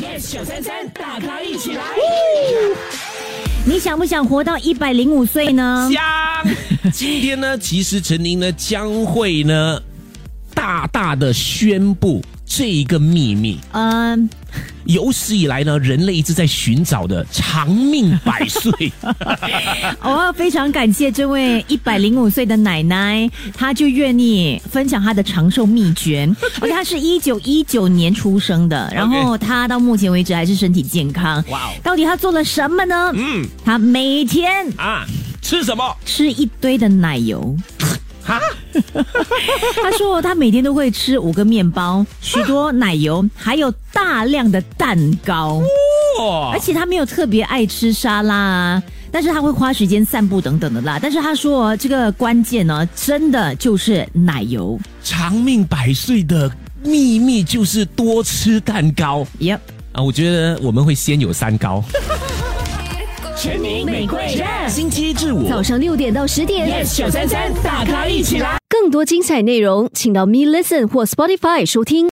yes 九三三，大咖一起来。你想不想活到一百零五岁呢？想，今天呢，其实陈宁呢将会呢大大的宣布这一个秘密。嗯，有史以来呢，人类一直在寻找的长命百岁。我 要非常感谢这位一百零五岁的奶奶，她就愿意分享她的长寿秘诀。而且她是一九一九年出生的，然后她到目前为止还是身体健康。哇哦到底她做了什么呢？嗯她每天啊，吃什么？吃一堆的奶油。哈，她说他每天都会吃五个面包、许多奶油，还有大量的蛋糕。哇而且他没有特别爱吃沙拉啊，但是他会花时间散步等等的啦。但是他说这个关键呢，真的就是奶油。长命百岁的秘密就是多吃蛋糕 Yep，啊！我觉得我们会先有三高，全民玫瑰 yes 星期一至五早上六点到十点。yes 九三三，大咖一起来。更多精彩内容，请到 Me Listen 或 Spotify 收听。